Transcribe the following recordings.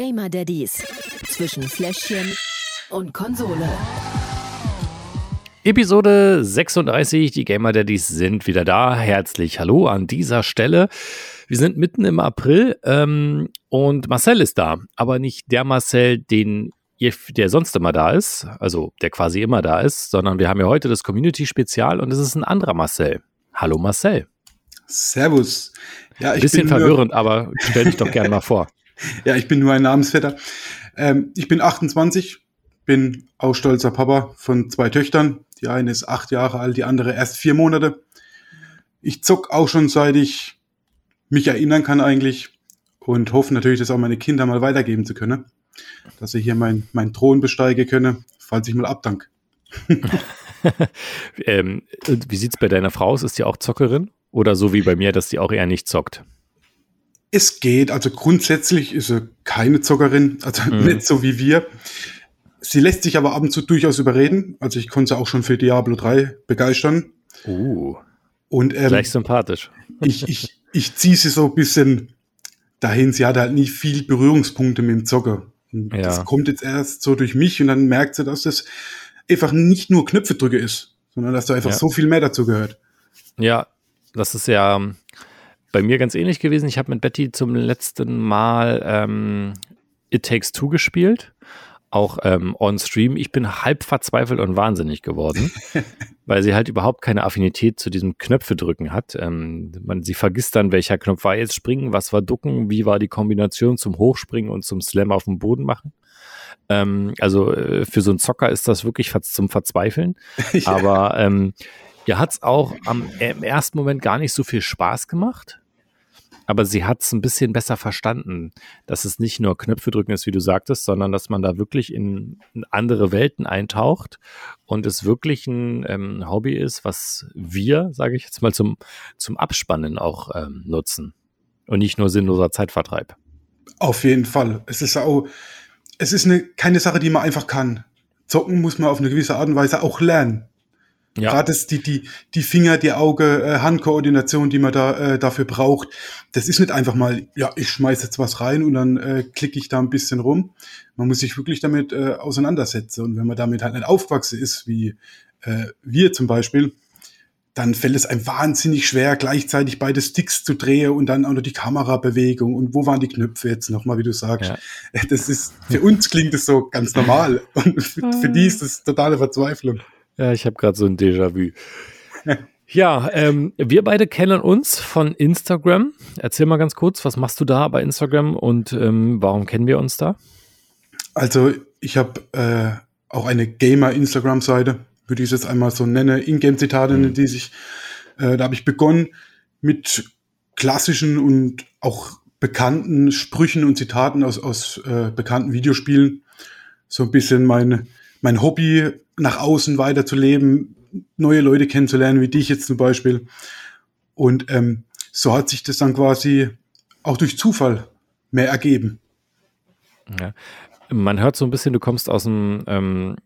Gamer Daddies zwischen Fläschchen und Konsole. Episode 36, die Gamer Daddies sind wieder da. Herzlich hallo an dieser Stelle. Wir sind mitten im April ähm, und Marcel ist da, aber nicht der Marcel, den der sonst immer da ist, also der quasi immer da ist, sondern wir haben ja heute das Community-Spezial und es ist ein anderer Marcel. Hallo Marcel. Servus. Ja, ich Bisschen bin verwirrend, aber stell dich doch gerne mal vor. Ja, ich bin nur ein Namensvetter. Ähm, ich bin 28, bin auch stolzer Papa von zwei Töchtern. Die eine ist acht Jahre alt, die andere erst vier Monate. Ich zock auch schon seit ich mich erinnern kann eigentlich und hoffe natürlich, das auch meine Kinder mal weitergeben zu können, dass sie hier mein, mein Thron besteigen können, falls ich mal abdank. ähm, wie sieht's bei deiner Frau aus? Ist die auch Zockerin? Oder so wie bei mir, dass die auch eher nicht zockt? Es geht, also grundsätzlich ist sie keine Zockerin, also mhm. nicht so wie wir. Sie lässt sich aber ab und zu durchaus überreden. Also ich konnte sie auch schon für Diablo 3 begeistern. Uh. Und, ähm, Gleich sympathisch. Ich, ich, ich ziehe sie so ein bisschen dahin. Sie hat halt nie viel Berührungspunkte mit dem Zocker. Ja. Das kommt jetzt erst so durch mich und dann merkt sie, dass das einfach nicht nur Knöpfe drücke ist, sondern dass da einfach ja. so viel mehr dazu gehört. Ja, das ist ja ähm, bei mir ganz ähnlich gewesen. Ich habe mit Betty zum letzten Mal ähm, It Takes Two gespielt. Auch ähm, on Stream. Ich bin halb verzweifelt und wahnsinnig geworden, weil sie halt überhaupt keine Affinität zu diesem Knöpfe drücken hat. Ähm, man, sie vergisst dann, welcher Knopf war jetzt springen, was war ducken, wie war die Kombination zum Hochspringen und zum Slam auf dem Boden machen. Ähm, also äh, für so einen Zocker ist das wirklich zum Verzweifeln. ja. Aber ähm, Ihr hat es auch am, im ersten Moment gar nicht so viel Spaß gemacht, aber sie hat es ein bisschen besser verstanden, dass es nicht nur Knöpfe drücken ist, wie du sagtest, sondern dass man da wirklich in, andere Welten eintaucht und es wirklich ein ähm, Hobby ist, was wir, sage ich jetzt mal, zum, zum Abspannen auch ähm, nutzen und nicht nur sinnloser Zeitvertreib. Auf jeden Fall. Es ist auch, es ist eine, keine Sache, die man einfach kann. Zocken muss man auf eine gewisse Art und Weise auch lernen. Ja. Gerade die, die, die Finger, die Auge, äh, Handkoordination, die man da äh, dafür braucht, das ist nicht einfach mal, ja, ich schmeiß jetzt was rein und dann äh, klicke ich da ein bisschen rum. Man muss sich wirklich damit äh, auseinandersetzen. Und wenn man damit halt nicht aufwachsen ist, wie äh, wir zum Beispiel, dann fällt es einem wahnsinnig schwer, gleichzeitig beide Sticks zu drehen und dann auch noch die Kamerabewegung und wo waren die Knöpfe jetzt nochmal, wie du sagst. Ja. Das ist, für uns klingt es so ganz normal und für, für die ist das totale Verzweiflung. Ja, ich habe gerade so ein Déjà-vu. Ja, ähm, wir beide kennen uns von Instagram. Erzähl mal ganz kurz, was machst du da bei Instagram und ähm, warum kennen wir uns da? Also ich habe äh, auch eine Gamer-Instagram-Seite, würde ich es jetzt einmal so nenne, Ingame-Zitate, mhm. die sich, äh, da habe ich begonnen mit klassischen und auch bekannten Sprüchen und Zitaten aus, aus äh, bekannten Videospielen. So ein bisschen mein, mein Hobby nach außen weiterzuleben, neue Leute kennenzulernen, wie dich jetzt zum Beispiel. Und ähm, so hat sich das dann quasi auch durch Zufall mehr ergeben. Ja. Man hört so ein bisschen, du kommst aus dem ähm,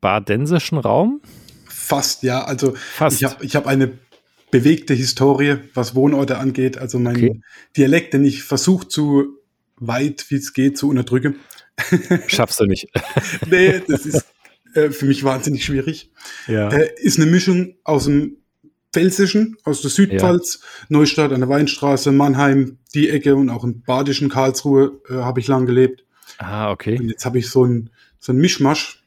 badensischen Raum. Fast, ja. Also Fast. ich habe ich hab eine bewegte Historie, was Wohnorte angeht. Also mein okay. Dialekt, den ich versuche zu weit wie es geht zu unterdrücken. Schaffst du nicht. nee, das ist äh, für mich wahnsinnig schwierig. Ja. Äh, ist eine Mischung aus dem Pfälzischen, aus der Südpfalz, ja. Neustadt an der Weinstraße, Mannheim, die Ecke und auch im badischen Karlsruhe äh, habe ich lang gelebt. Ah, okay. Und jetzt habe ich so ein so ein Mischmasch,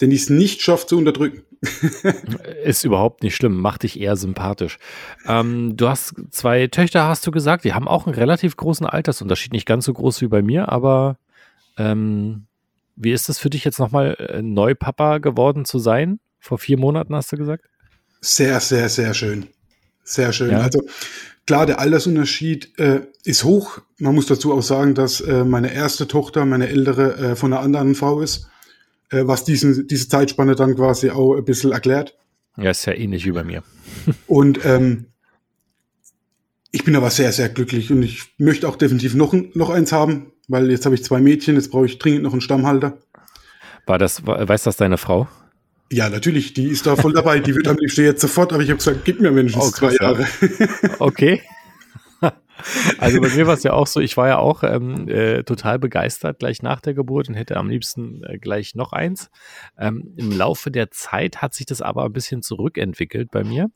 den ich es nicht schaffe zu unterdrücken. Ist überhaupt nicht schlimm, macht dich eher sympathisch. Ähm, du hast zwei Töchter, hast du gesagt, die haben auch einen relativ großen Altersunterschied, nicht ganz so groß wie bei mir, aber ähm, wie ist das für dich jetzt nochmal äh, Neupapa geworden zu sein? Vor vier Monaten hast du gesagt? Sehr, sehr, sehr schön. Sehr schön. Ja. Also klar, der Altersunterschied äh, ist hoch. Man muss dazu auch sagen, dass äh, meine erste Tochter, meine ältere, äh, von einer anderen Frau ist, äh, was diesen, diese Zeitspanne dann quasi auch ein bisschen erklärt. Ja, ist ja ähnlich wie bei mir. und ähm, ich bin aber sehr, sehr glücklich und ich möchte auch definitiv noch, noch eins haben, weil jetzt habe ich zwei Mädchen, jetzt brauche ich dringend noch einen Stammhalter. War das, weiß das deine Frau? Ja, natürlich, die ist da voll dabei. Die wird am liebsten jetzt sofort, aber ich habe gesagt, gib mir mindestens oh, zwei Jahre. okay. Also bei mir war es ja auch so, ich war ja auch ähm, äh, total begeistert gleich nach der Geburt und hätte am liebsten äh, gleich noch eins. Ähm, Im Laufe der Zeit hat sich das aber ein bisschen zurückentwickelt bei mir,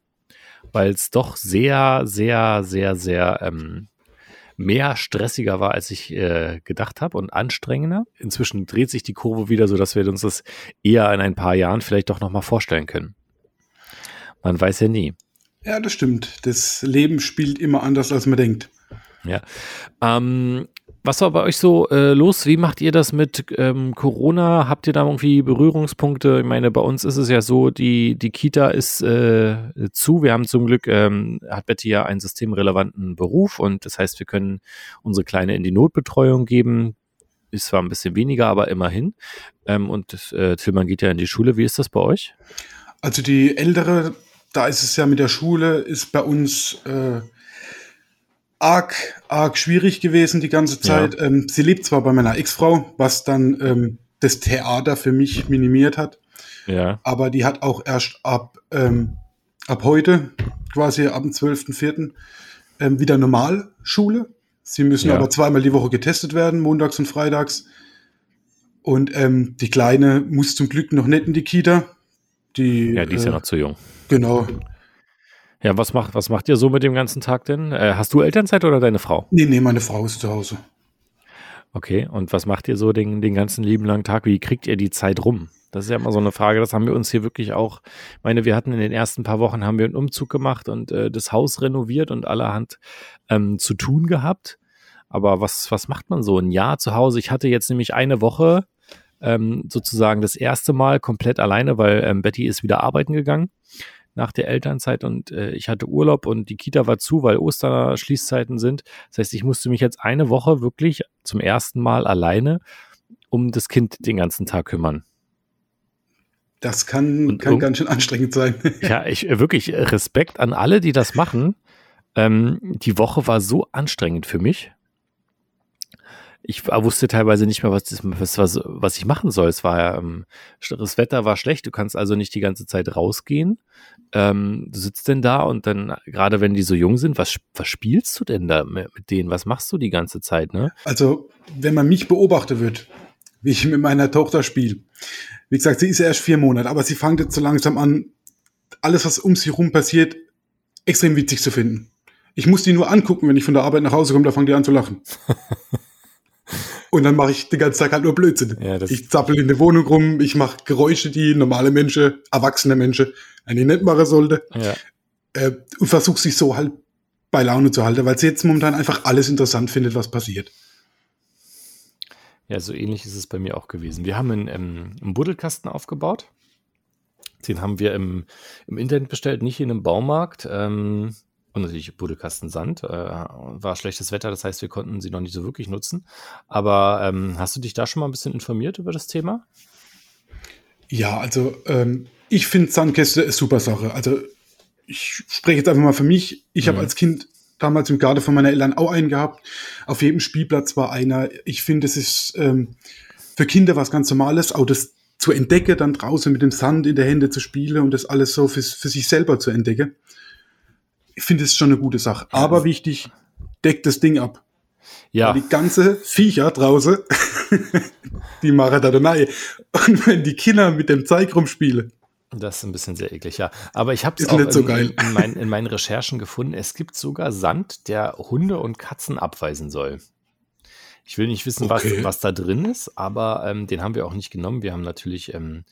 weil es doch sehr, sehr, sehr, sehr ähm, mehr stressiger war, als ich äh, gedacht habe und anstrengender. Inzwischen dreht sich die Kurve wieder, so dass wir uns das eher in ein paar Jahren vielleicht doch nochmal vorstellen können. Man weiß ja nie. Ja, das stimmt. Das Leben spielt immer anders, als man denkt. Ja. Ähm, was war bei euch so äh, los? Wie macht ihr das mit ähm, Corona? Habt ihr da irgendwie Berührungspunkte? Ich meine, bei uns ist es ja so, die, die Kita ist äh, zu. Wir haben zum Glück, ähm, hat Betty ja einen systemrelevanten Beruf und das heißt, wir können unsere Kleine in die Notbetreuung geben. Ist zwar ein bisschen weniger, aber immerhin. Ähm, und äh, Tillmann geht ja in die Schule. Wie ist das bei euch? Also die ältere da ist es ja mit der Schule, ist bei uns äh, arg, arg schwierig gewesen die ganze Zeit. Ja. Ähm, sie lebt zwar bei meiner Ex-Frau, was dann ähm, das Theater für mich minimiert hat. Ja. Aber die hat auch erst ab, ähm, ab heute, quasi ab dem 12.04., ähm, wieder Normalschule. Sie müssen ja. aber zweimal die Woche getestet werden, montags und freitags. Und ähm, die Kleine muss zum Glück noch nicht in die Kita. Die, ja, die ist äh, ja noch zu jung. Genau. Ja, was macht, was macht ihr so mit dem ganzen Tag denn? Äh, hast du Elternzeit oder deine Frau? Nee, nee, meine Frau ist zu Hause. Okay, und was macht ihr so den, den ganzen lieben langen Tag? Wie kriegt ihr die Zeit rum? Das ist ja immer so eine Frage, das haben wir uns hier wirklich auch, ich meine, wir hatten in den ersten paar Wochen haben wir einen Umzug gemacht und äh, das Haus renoviert und allerhand ähm, zu tun gehabt. Aber was, was macht man so ein Jahr zu Hause? Ich hatte jetzt nämlich eine Woche ähm, sozusagen das erste Mal komplett alleine, weil ähm, Betty ist wieder arbeiten gegangen nach der Elternzeit und äh, ich hatte Urlaub und die Kita war zu, weil Osterschließzeiten sind. Das heißt, ich musste mich jetzt eine Woche wirklich zum ersten Mal alleine um das Kind den ganzen Tag kümmern. Das kann, kann ganz schön anstrengend sein. ja, ich äh, wirklich äh, Respekt an alle, die das machen. Ähm, die Woche war so anstrengend für mich ich wusste teilweise nicht mehr, was, was, was, was ich machen soll. Es war ähm, das Wetter war schlecht, du kannst also nicht die ganze Zeit rausgehen. Ähm, du sitzt denn da und dann, gerade wenn die so jung sind, was, was spielst du denn da mit, mit denen? Was machst du die ganze Zeit, ne? Also, wenn man mich beobachtet wird, wie ich mit meiner Tochter spiele, wie gesagt, sie ist ja erst vier Monate, aber sie fängt jetzt so langsam an, alles, was um sie rum passiert, extrem witzig zu finden. Ich muss die nur angucken, wenn ich von der Arbeit nach Hause komme, da fangen die an zu lachen. Und dann mache ich den ganzen Tag halt nur Blödsinn. Ja, ich zappel in der Wohnung rum, ich mache Geräusche, die normale Menschen, erwachsene Menschen eigentlich nicht machen sollte. Ja. Äh, und versuche sich so halt bei Laune zu halten, weil sie jetzt momentan einfach alles interessant findet, was passiert. Ja, so ähnlich ist es bei mir auch gewesen. Wir haben einen, ähm, einen Buddelkasten aufgebaut. Den haben wir im, im Internet bestellt, nicht in einem Baumarkt. Ähm, und natürlich Buddelkasten Sand. Äh, war schlechtes Wetter, das heißt, wir konnten sie noch nicht so wirklich nutzen. Aber ähm, hast du dich da schon mal ein bisschen informiert über das Thema? Ja, also ähm, ich finde Sandkäste eine super Sache. Also ich spreche jetzt einfach mal für mich. Ich mhm. habe als Kind damals im Garten von meiner Eltern auch einen gehabt. Auf jedem Spielplatz war einer. Ich finde, es ist ähm, für Kinder was ganz Normales, auch das zu entdecken, dann draußen mit dem Sand in der Hände zu spielen und das alles so für, für sich selber zu entdecken ich finde es schon eine gute Sache. Aber wichtig, deckt das Ding ab. Ja. Weil die ganze Viecher draußen, die machen da eine Und wenn die Kinder mit dem Zeig rumspielen. Das ist ein bisschen sehr eklig, ja. Aber ich habe es auch in, so in, mein, in, meinen Recherchen gefunden. Es gibt sogar Sand, der Hunde und Katzen abweisen soll. Ich will nicht wissen, okay. was, was da drin ist, aber ähm, den haben wir auch nicht genommen. Wir haben natürlich ähm,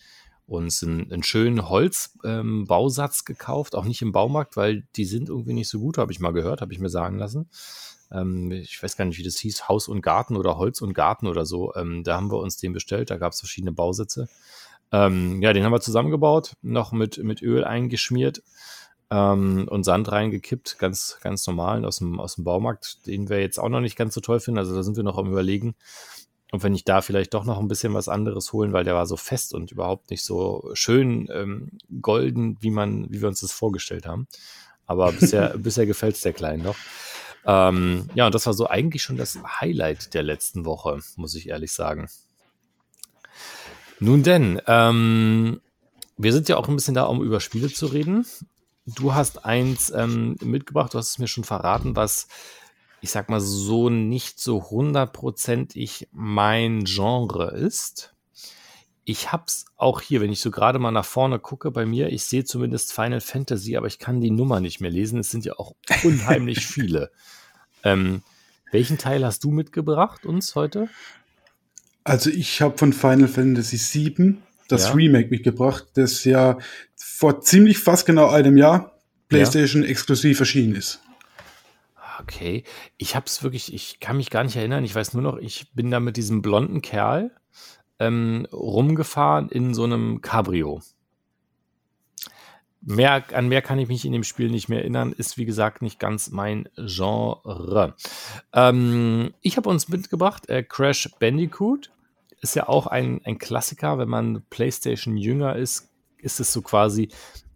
uns einen, einen schönen Holzbausatz ähm, gekauft, auch nicht im Baumarkt, weil die sind irgendwie nicht so gut, habe ich mal gehört, habe ich mir sagen lassen. Ähm, ich weiß gar nicht, wie das hieß, Haus und Garten oder Holz und Garten oder so. Ähm, da haben wir uns den bestellt, da gab es verschiedene Bausätze. Ähm, ja, den haben wir zusammengebaut, noch mit, mit Öl eingeschmiert ähm, und Sand reingekippt, ganz, ganz normal aus dem, aus dem Baumarkt, den wir jetzt auch noch nicht ganz so toll finden. Also da sind wir noch am Überlegen, und wenn ich da vielleicht doch noch ein bisschen was anderes holen, weil der war so fest und überhaupt nicht so schön ähm, golden, wie man, wie wir uns das vorgestellt haben. Aber bisher, bisher gefällt es der Kleinen noch. Ähm, ja, und das war so eigentlich schon das Highlight der letzten Woche, muss ich ehrlich sagen. Nun denn, ähm, wir sind ja auch ein bisschen da, um über Spiele zu reden. Du hast eins ähm, mitgebracht, du hast es mir schon verraten, was ich sag mal so, nicht so hundertprozentig mein Genre ist. Ich hab's auch hier, wenn ich so gerade mal nach vorne gucke bei mir, ich sehe zumindest Final Fantasy, aber ich kann die Nummer nicht mehr lesen. Es sind ja auch unheimlich viele. Ähm, welchen Teil hast du mitgebracht uns heute? Also ich habe von Final Fantasy VII das ja. Remake mitgebracht, das ja vor ziemlich fast genau einem Jahr PlayStation ja. exklusiv erschienen ist. Okay, ich habe es wirklich, ich kann mich gar nicht erinnern. Ich weiß nur noch, ich bin da mit diesem blonden Kerl ähm, rumgefahren in so einem Cabrio. Mehr, an mehr kann ich mich in dem Spiel nicht mehr erinnern, ist wie gesagt nicht ganz mein Genre. Ähm, ich habe uns mitgebracht äh, Crash Bandicoot. Ist ja auch ein, ein Klassiker, wenn man PlayStation jünger ist, ist es so quasi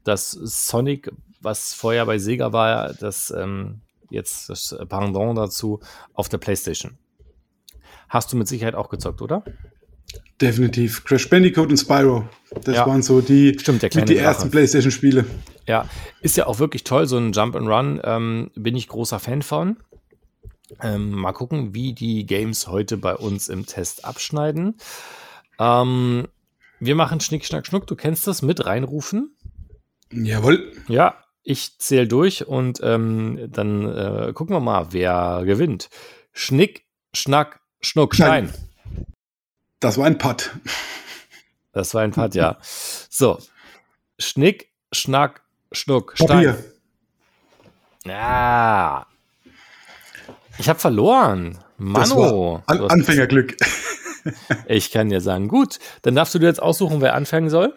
das Sonic, was vorher bei Sega war, das ähm, jetzt das Pendant dazu auf der PlayStation. Hast du mit Sicherheit auch gezockt, oder? Definitiv. Crash Bandicoot und Spyro. Das ja. waren so die, Stimmt, mit die ersten PlayStation-Spiele. Ja, ist ja auch wirklich toll, so ein Jump and Run. Ähm, bin ich großer Fan von. Ähm, mal gucken, wie die Games heute bei uns im Test abschneiden. Ähm, wir machen Schnick, Schnack, Schnuck. Du kennst das mit reinrufen. Jawohl. Ja, ich zähle durch und ähm, dann äh, gucken wir mal, wer gewinnt. Schnick, Schnack, Schnuck, Stein. Nein. Das war ein Putt. Das war ein Putt, ja. So. Schnick, Schnack, Schnuck, Stein. Papier. Ja. Ich habe verloren. Mano. An Anfängerglück. ich kann dir sagen, gut, dann darfst du dir jetzt aussuchen, wer anfangen soll.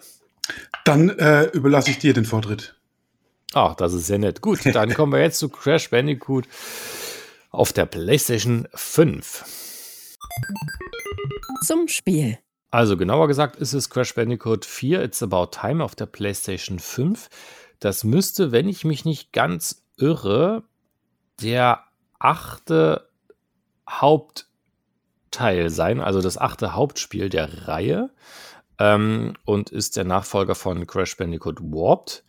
Dann äh, überlasse ich dir den Vortritt. Ach, das ist sehr nett. Gut, dann kommen wir jetzt zu Crash Bandicoot auf der PlayStation 5 zum Spiel. Also genauer gesagt ist es Crash Bandicoot 4 It's About Time auf der PlayStation 5. Das müsste, wenn ich mich nicht ganz irre, der achte Hauptteil sein, also das achte Hauptspiel der Reihe ähm, und ist der Nachfolger von Crash Bandicoot Warped.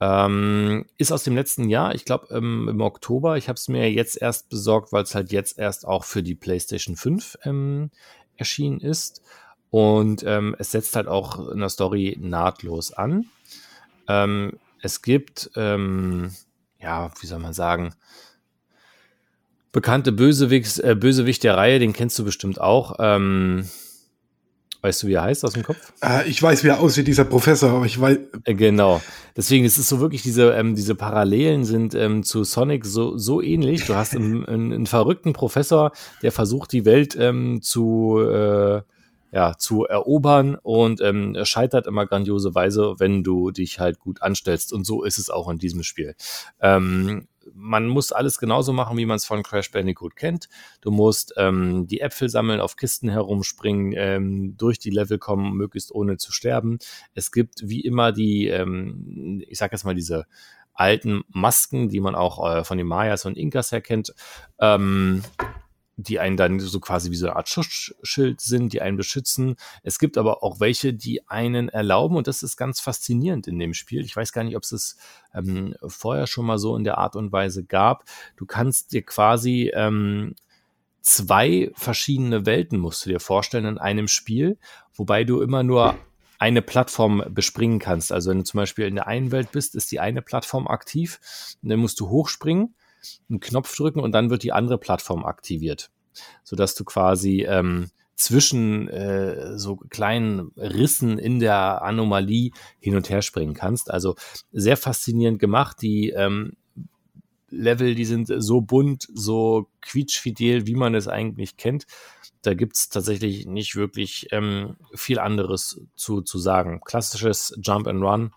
Ähm, ist aus dem letzten Jahr, ich glaube ähm, im Oktober. Ich habe es mir jetzt erst besorgt, weil es halt jetzt erst auch für die PlayStation 5 ähm, erschienen ist. Und ähm, es setzt halt auch in der Story nahtlos an. Ähm, es gibt, ähm, ja, wie soll man sagen, bekannte Bösewicht, äh, Bösewicht der Reihe, den kennst du bestimmt auch. Ähm, Weißt du, wie er heißt aus dem Kopf? Äh, ich weiß, wie er aussieht, dieser Professor, aber ich weiß. Äh, genau. Deswegen ist es so wirklich, diese, ähm, diese Parallelen sind ähm, zu Sonic so, so ähnlich. Du hast einen, einen, einen verrückten Professor, der versucht, die Welt ähm, zu, äh, ja, zu erobern und ähm, scheitert immer grandiose Weise, wenn du dich halt gut anstellst. Und so ist es auch in diesem Spiel. Ähm, man muss alles genauso machen, wie man es von Crash Bandicoot kennt. Du musst ähm, die Äpfel sammeln, auf Kisten herumspringen, ähm, durch die Level kommen, möglichst ohne zu sterben. Es gibt wie immer die, ähm, ich sag jetzt mal diese alten Masken, die man auch äh, von den Mayas und Inkas her kennt. Ähm, die einen dann so quasi wie so eine Art Schutzschild sind, die einen beschützen. Es gibt aber auch welche, die einen erlauben und das ist ganz faszinierend in dem Spiel. Ich weiß gar nicht, ob es es ähm, vorher schon mal so in der Art und Weise gab. Du kannst dir quasi ähm, zwei verschiedene Welten, musst du dir vorstellen, in einem Spiel, wobei du immer nur eine Plattform bespringen kannst. Also wenn du zum Beispiel in der einen Welt bist, ist die eine Plattform aktiv, dann musst du hochspringen einen Knopf drücken und dann wird die andere Plattform aktiviert, sodass du quasi ähm, zwischen äh, so kleinen Rissen in der Anomalie hin und her springen kannst. Also sehr faszinierend gemacht. Die ähm, Level, die sind so bunt, so quietschfidel, wie man es eigentlich kennt. Da gibt's tatsächlich nicht wirklich ähm, viel anderes zu, zu sagen. Klassisches Jump and Run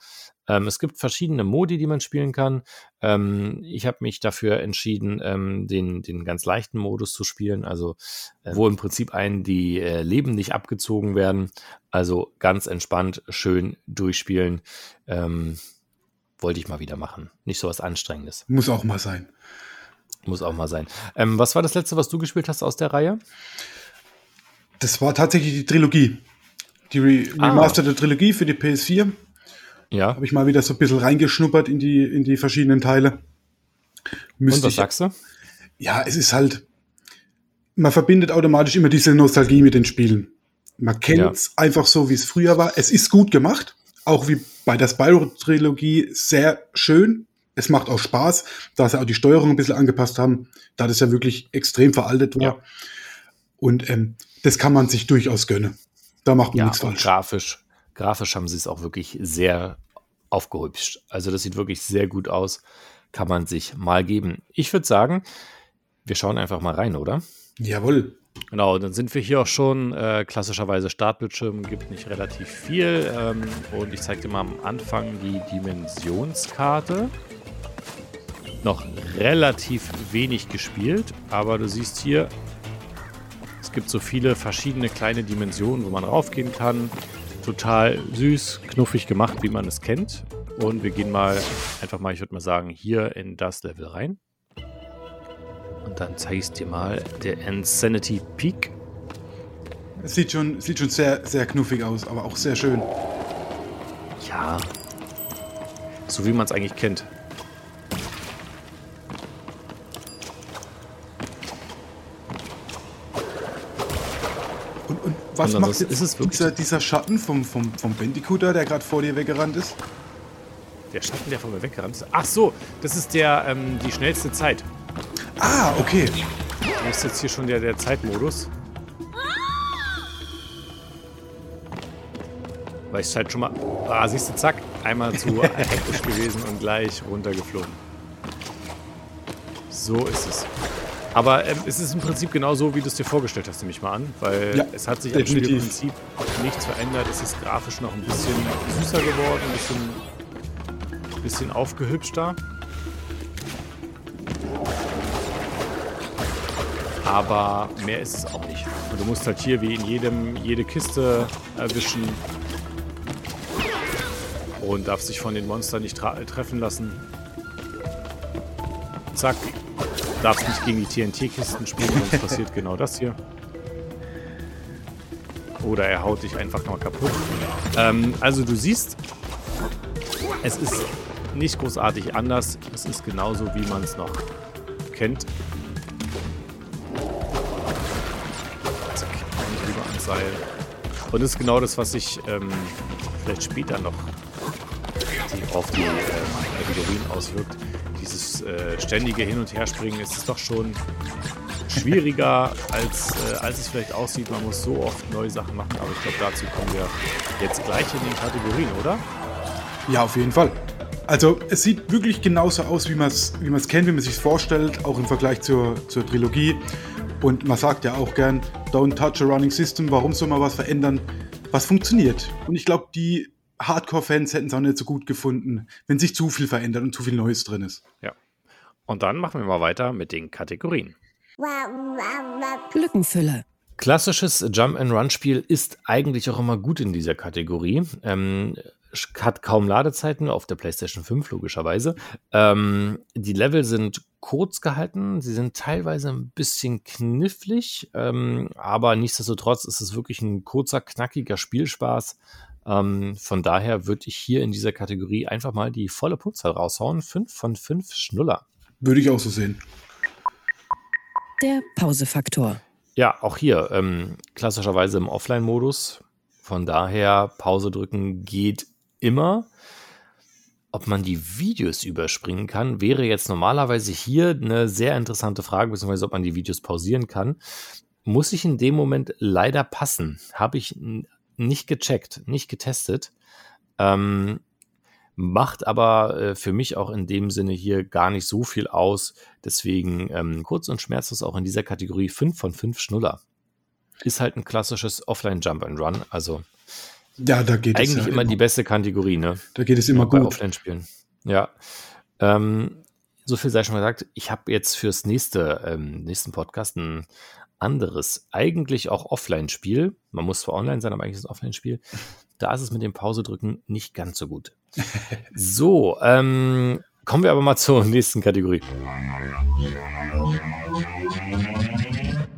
ähm, es gibt verschiedene Modi, die man spielen kann. Ähm, ich habe mich dafür entschieden, ähm, den, den ganz leichten Modus zu spielen, also äh, wo im Prinzip einen die äh, Leben nicht abgezogen werden. Also ganz entspannt, schön durchspielen. Ähm, wollte ich mal wieder machen. Nicht so was Anstrengendes. Muss auch mal sein. Muss auch mal sein. Ähm, was war das letzte, was du gespielt hast aus der Reihe? Das war tatsächlich die Trilogie. Die ah. remasterte Trilogie für die PS4. Ja. Habe ich mal wieder so ein bisschen reingeschnuppert in die, in die verschiedenen Teile. Müsste Und was ich, sagst du? ja, es ist halt, man verbindet automatisch immer diese Nostalgie mit den Spielen. Man kennt es ja. einfach so, wie es früher war. Es ist gut gemacht, auch wie bei der Spyro-Trilogie sehr schön. Es macht auch Spaß, da sie auch die Steuerung ein bisschen angepasst haben, da das ja wirklich extrem veraltet war. Ja. Und ähm, das kann man sich durchaus gönnen. Da macht man ja, nichts falsch. Grafisch, grafisch haben sie es auch wirklich sehr aufgehübscht. Also das sieht wirklich sehr gut aus. Kann man sich mal geben. Ich würde sagen, wir schauen einfach mal rein, oder? Jawohl. Genau, dann sind wir hier auch schon. Äh, klassischerweise Startbildschirm gibt nicht relativ viel. Ähm, und ich zeige dir mal am Anfang die Dimensionskarte. Noch relativ wenig gespielt, aber du siehst hier, es gibt so viele verschiedene kleine Dimensionen, wo man raufgehen kann. Total süß, knuffig gemacht, wie man es kennt. Und wir gehen mal einfach mal, ich würde mal sagen, hier in das Level rein. Und dann zeige ich dir mal der Insanity Peak. Es sieht schon, sieht schon sehr, sehr knuffig aus, aber auch sehr schön. Ja. So wie man es eigentlich kennt. Was macht jetzt ist es dieser, dieser Schatten vom, vom, vom Bandicooter, der gerade vor dir weggerannt ist? Der Schatten, der vor mir weggerannt ist? Ach so, das ist der, ähm, die schnellste Zeit. Ah, okay. Das ist jetzt hier schon der, der Zeitmodus. Weil ich halt schon mal. Ah, siehst du, zack, einmal zu hektisch gewesen und gleich runtergeflogen. So ist es. Aber ähm, es ist im Prinzip genau so, wie du es dir vorgestellt hast, nehme ich mal an. Weil ja, es hat sich im Spielprinzip nichts verändert. Es ist grafisch noch ein bisschen süßer geworden, ein bisschen, bisschen aufgehübschter. Aber mehr ist es auch nicht. Und du musst halt hier wie in jedem, jede Kiste erwischen. Und darfst dich von den Monstern nicht treffen lassen. Zack. Darfst nicht gegen die TNT-Kisten springen, sonst passiert genau das hier. Oder er haut dich einfach mal kaputt. Ähm, also du siehst, es ist nicht großartig anders. Es ist genauso, wie man es noch kennt. Seil. Und ist genau das, was sich ähm, vielleicht später noch auf die ähm, Kategorien auswirkt. Dieses äh, ständige Hin- und Herspringen ist doch schon schwieriger, als, äh, als es vielleicht aussieht. Man muss so oft neue Sachen machen, aber ich glaube, dazu kommen wir jetzt gleich in den Kategorien, oder? Ja, auf jeden Fall. Also es sieht wirklich genauso aus, wie man es wie kennt, wie man sich vorstellt, auch im Vergleich zur, zur Trilogie. Und man sagt ja auch gern, don't touch a running system, warum soll man was verändern, was funktioniert? Und ich glaube, die Hardcore-Fans hätten es auch nicht so gut gefunden, wenn sich zu viel verändert und zu viel Neues drin ist. Ja. Und dann machen wir mal weiter mit den Kategorien. Glückenfülle. Klassisches Jump-and-Run-Spiel ist eigentlich auch immer gut in dieser Kategorie. Ähm, hat kaum Ladezeiten auf der PlayStation 5 logischerweise. Ähm, die Level sind kurz gehalten, sie sind teilweise ein bisschen knifflig, ähm, aber nichtsdestotrotz ist es wirklich ein kurzer, knackiger Spielspaß. Ähm, von daher würde ich hier in dieser Kategorie einfach mal die volle Punktzahl raushauen. 5 von 5 Schnuller. Würde ich auch so sehen. Der Pausefaktor. Ja, auch hier ähm, klassischerweise im Offline-Modus. Von daher Pause drücken geht immer. Ob man die Videos überspringen kann, wäre jetzt normalerweise hier eine sehr interessante Frage, beziehungsweise ob man die Videos pausieren kann. Muss ich in dem Moment leider passen. Habe ich nicht gecheckt, nicht getestet. Ähm, macht aber äh, für mich auch in dem Sinne hier gar nicht so viel aus. Deswegen ähm, kurz und schmerzlos auch in dieser Kategorie 5 von 5 Schnuller. Ist halt ein klassisches Offline-Jump and Run. Also ja, da geht Eigentlich es ja immer, die beste Kategorie, ne? Da geht es immer ja, gut. Offline-Spielen. Ja. Ähm, so viel sei schon gesagt. Ich habe jetzt fürs nächste, ähm, nächsten Podcast ein anderes, eigentlich auch Offline-Spiel. Man muss zwar online sein, aber eigentlich ist es ein Offline-Spiel. Da ist es mit dem Pause-Drücken nicht ganz so gut. so, ähm, kommen wir aber mal zur nächsten Kategorie.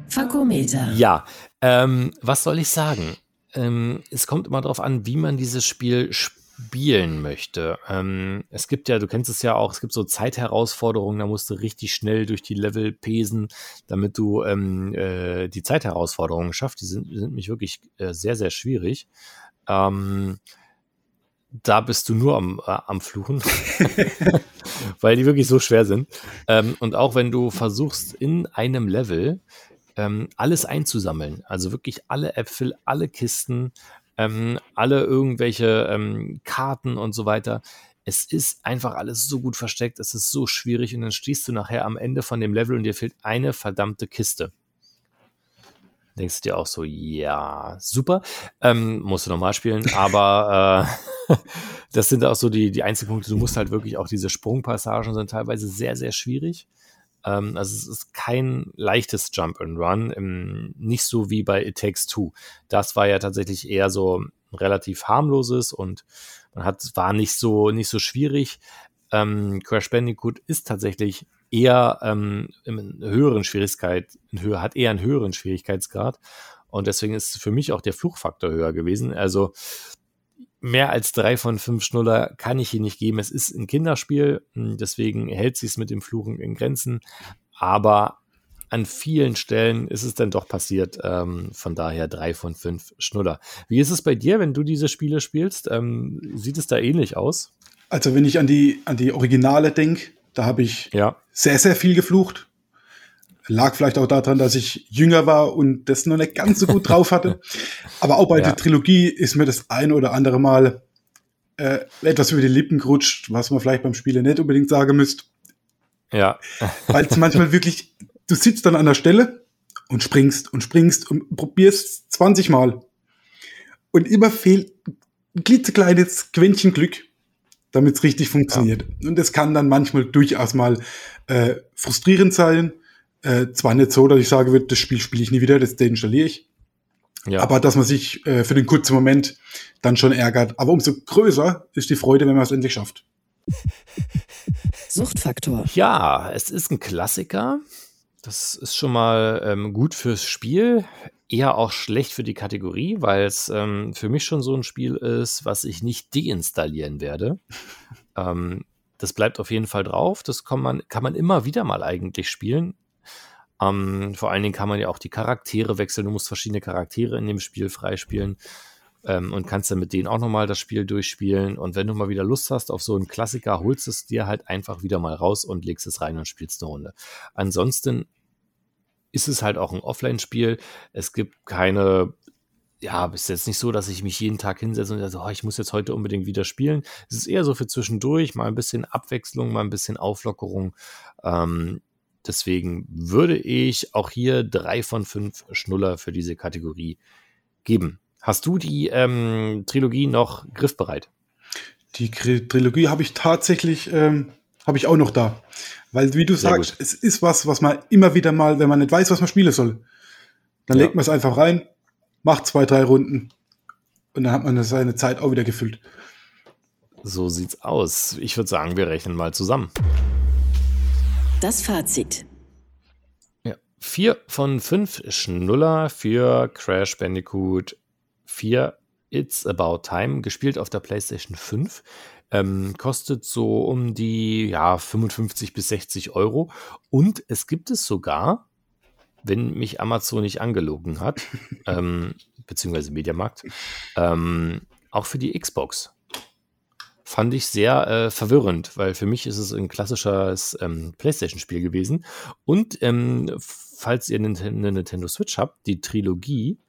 Fakometer. Ja, ähm, was soll ich sagen? ähm, es kommt immer darauf an, wie man dieses Spiel spielt spielen möchte. Ähm, es gibt ja, du kennst es ja auch, es gibt so Zeitherausforderungen, da musst du richtig schnell durch die Level pesen, damit du ähm, äh, die Zeitherausforderungen schaffst. Die sind, sind nämlich wirklich äh, sehr, sehr schwierig. Ähm, da bist du nur am, äh, am Fluchen, weil die wirklich so schwer sind. Ähm, und auch wenn du versuchst, in einem Level ähm, alles einzusammeln, also wirklich alle Äpfel, alle Kisten, ähm, alle irgendwelche ähm, Karten und so weiter. Es ist einfach alles so gut versteckt, es ist so schwierig und dann stehst du nachher am Ende von dem Level und dir fehlt eine verdammte Kiste denkst du dir auch so, ja, super, ähm, musst du nochmal spielen, aber äh, das sind auch so die, die einzigen Punkte, du musst halt wirklich auch diese Sprungpassagen sind teilweise sehr, sehr schwierig. Ähm, also es ist kein leichtes Jump and Run, ähm, nicht so wie bei It Takes Two. Das war ja tatsächlich eher so relativ harmloses und man hat, war nicht so, nicht so schwierig. Ähm, Crash Bandicoot ist tatsächlich eher ähm, in höheren Schwierigkeit, in Höhe, hat eher einen höheren Schwierigkeitsgrad. Und deswegen ist für mich auch der Fluchfaktor höher gewesen. Also mehr als drei von fünf Schnuller kann ich hier nicht geben. Es ist ein Kinderspiel, hm, deswegen hält sich es mit dem Fluchen in Grenzen. Aber an vielen Stellen ist es dann doch passiert. Ähm, von daher drei von fünf Schnuller. Wie ist es bei dir, wenn du diese Spiele spielst? Ähm, sieht es da ähnlich aus? Also wenn ich an die, an die Originale denke, da habe ich ja. sehr, sehr viel geflucht. Lag vielleicht auch daran, dass ich jünger war und das noch nicht ganz so gut drauf hatte. Aber auch bei ja. der Trilogie ist mir das ein oder andere Mal äh, etwas über die Lippen gerutscht, was man vielleicht beim Spielen nicht unbedingt sagen müsste. Ja. Weil es manchmal wirklich, du sitzt dann an der Stelle und springst und springst und probierst 20 Mal. Und immer fehlt ein klitzekleines Quäntchen Glück damit es richtig funktioniert. Ja. Und es kann dann manchmal durchaus mal äh, frustrierend sein. Äh, zwar nicht so, dass ich sage würde, das Spiel spiele ich nie wieder, das deinstalliere ich. Ja. Aber dass man sich äh, für den kurzen Moment dann schon ärgert. Aber umso größer ist die Freude, wenn man es endlich schafft. Suchtfaktor. Ja, es ist ein Klassiker. Das ist schon mal ähm, gut fürs Spiel eher auch schlecht für die Kategorie, weil es ähm, für mich schon so ein Spiel ist, was ich nicht deinstallieren werde. ähm, das bleibt auf jeden Fall drauf. Das kann man, kann man immer wieder mal eigentlich spielen. Ähm, vor allen Dingen kann man ja auch die Charaktere wechseln. Du musst verschiedene Charaktere in dem Spiel freispielen ähm, und kannst dann mit denen auch nochmal das Spiel durchspielen. Und wenn du mal wieder Lust hast auf so einen Klassiker, holst es dir halt einfach wieder mal raus und legst es rein und spielst eine Runde. Ansonsten ist es halt auch ein Offline-Spiel. Es gibt keine, ja, ist jetzt nicht so, dass ich mich jeden Tag hinsetze und sage, oh, ich muss jetzt heute unbedingt wieder spielen. Es ist eher so für zwischendurch, mal ein bisschen Abwechslung, mal ein bisschen Auflockerung. Ähm, deswegen würde ich auch hier drei von fünf Schnuller für diese Kategorie geben. Hast du die ähm, Trilogie noch griffbereit? Die Trilogie habe ich tatsächlich, ähm, habe ich auch noch da. Weil, wie du Sehr sagst, gut. es ist was, was man immer wieder mal, wenn man nicht weiß, was man spielen soll, dann ja. legt man es einfach rein, macht zwei, drei Runden und dann hat man seine Zeit auch wieder gefüllt. So sieht's aus. Ich würde sagen, wir rechnen mal zusammen. Das Fazit. Ja, vier von fünf Schnuller für Crash Bandicoot 4 It's About Time, gespielt auf der PlayStation 5. Ähm, kostet so um die ja, 55 bis 60 Euro. Und es gibt es sogar, wenn mich Amazon nicht angelogen hat, ähm, beziehungsweise Mediamarkt, ähm, auch für die Xbox. Fand ich sehr äh, verwirrend, weil für mich ist es ein klassisches ähm, PlayStation-Spiel gewesen. Und ähm, falls ihr eine Nintendo Switch habt, die Trilogie,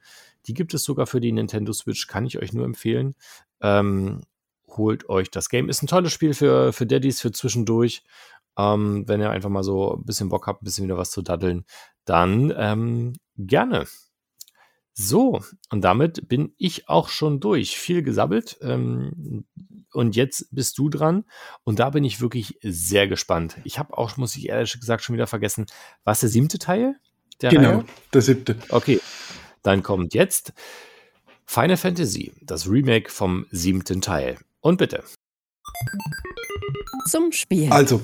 die gibt es sogar für die Nintendo Switch, kann ich euch nur empfehlen. Ähm, holt euch das Game. Ist ein tolles Spiel für, für Daddys, für zwischendurch. Ähm, wenn ihr einfach mal so ein bisschen Bock habt, ein bisschen wieder was zu daddeln, dann ähm, gerne. So, und damit bin ich auch schon durch. Viel gesabbelt. Ähm, und jetzt bist du dran. Und da bin ich wirklich sehr gespannt. Ich habe auch, muss ich ehrlich gesagt, schon wieder vergessen, was der siebte Teil? Der genau, Reihe? der siebte. Okay, dann kommt jetzt Final Fantasy, das Remake vom siebten Teil. Und bitte. Zum Spiel. Also,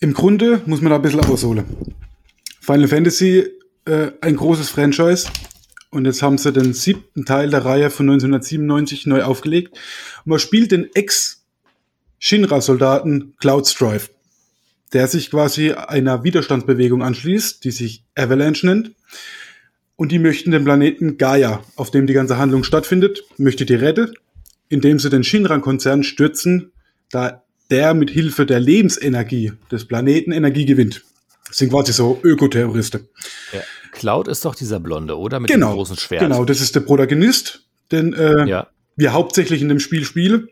im Grunde muss man da ein bisschen ausholen. Final Fantasy, äh, ein großes Franchise, und jetzt haben sie den siebten Teil der Reihe von 1997 neu aufgelegt. Und man spielt den Ex-Shinra-Soldaten Cloud Strife, der sich quasi einer Widerstandsbewegung anschließt, die sich Avalanche nennt. Und die möchten den Planeten Gaia, auf dem die ganze Handlung stattfindet, möchte die retten, indem sie den Shinra-Konzern stürzen, da der mit Hilfe der Lebensenergie des Planeten Energie gewinnt. Das sind quasi so Ökoterroristen. Ja. Cloud ist doch dieser Blonde, oder? Mit genau, dem großen Schwert. Genau, das ist der Protagonist, den äh, ja. wir hauptsächlich in dem Spiel spielen.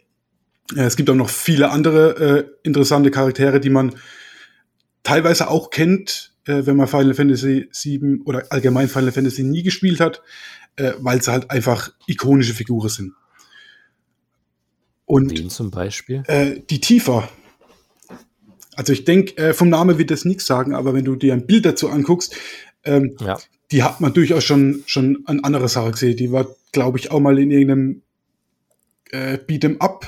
Äh, es gibt auch noch viele andere äh, interessante Charaktere, die man teilweise auch kennt, äh, wenn man Final Fantasy VII oder allgemein Final Fantasy nie gespielt hat, äh, weil sie halt einfach ikonische Figuren sind. Und Wen zum Beispiel? Äh, die Tifa. Also ich denke, äh, vom Namen wird das nichts sagen, aber wenn du dir ein Bild dazu anguckst, ähm, ja. die hat man durchaus schon, schon an anderer Sache gesehen. Die war, glaube ich, auch mal in irgendeinem äh, Beat'em Up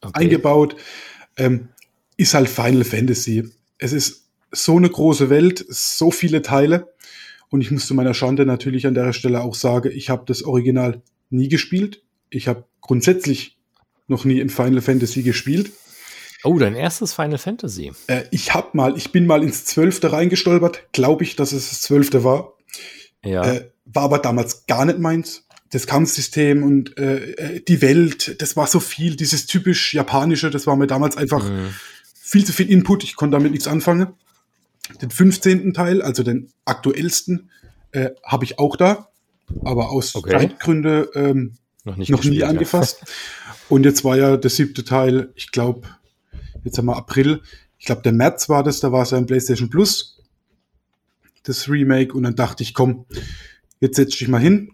okay. eingebaut. Ähm, ist halt Final Fantasy. Es ist so eine große Welt, so viele Teile. Und ich muss zu meiner Schande natürlich an der Stelle auch sagen, ich habe das Original nie gespielt. Ich habe grundsätzlich noch nie in Final Fantasy gespielt. Oh, dein erstes Final Fantasy. Äh, ich hab mal, ich bin mal ins Zwölfte reingestolpert, glaube ich, dass es das Zwölfte war. Ja. Äh, war aber damals gar nicht meins. Das Kampfsystem und äh, äh, die Welt, das war so viel, dieses typisch japanische, das war mir damals einfach mhm. viel zu viel Input. Ich konnte damit nichts anfangen. Den 15. Teil, also den aktuellsten, äh, habe ich auch da, aber aus okay. Zeitgründe ähm, noch, nicht noch nie angefasst. Ja. Und jetzt war ja der siebte Teil, ich glaube, jetzt haben wir April, ich glaube, der März war das, da war es ja im PlayStation Plus, das Remake, und dann dachte ich, komm, jetzt setz dich mal hin.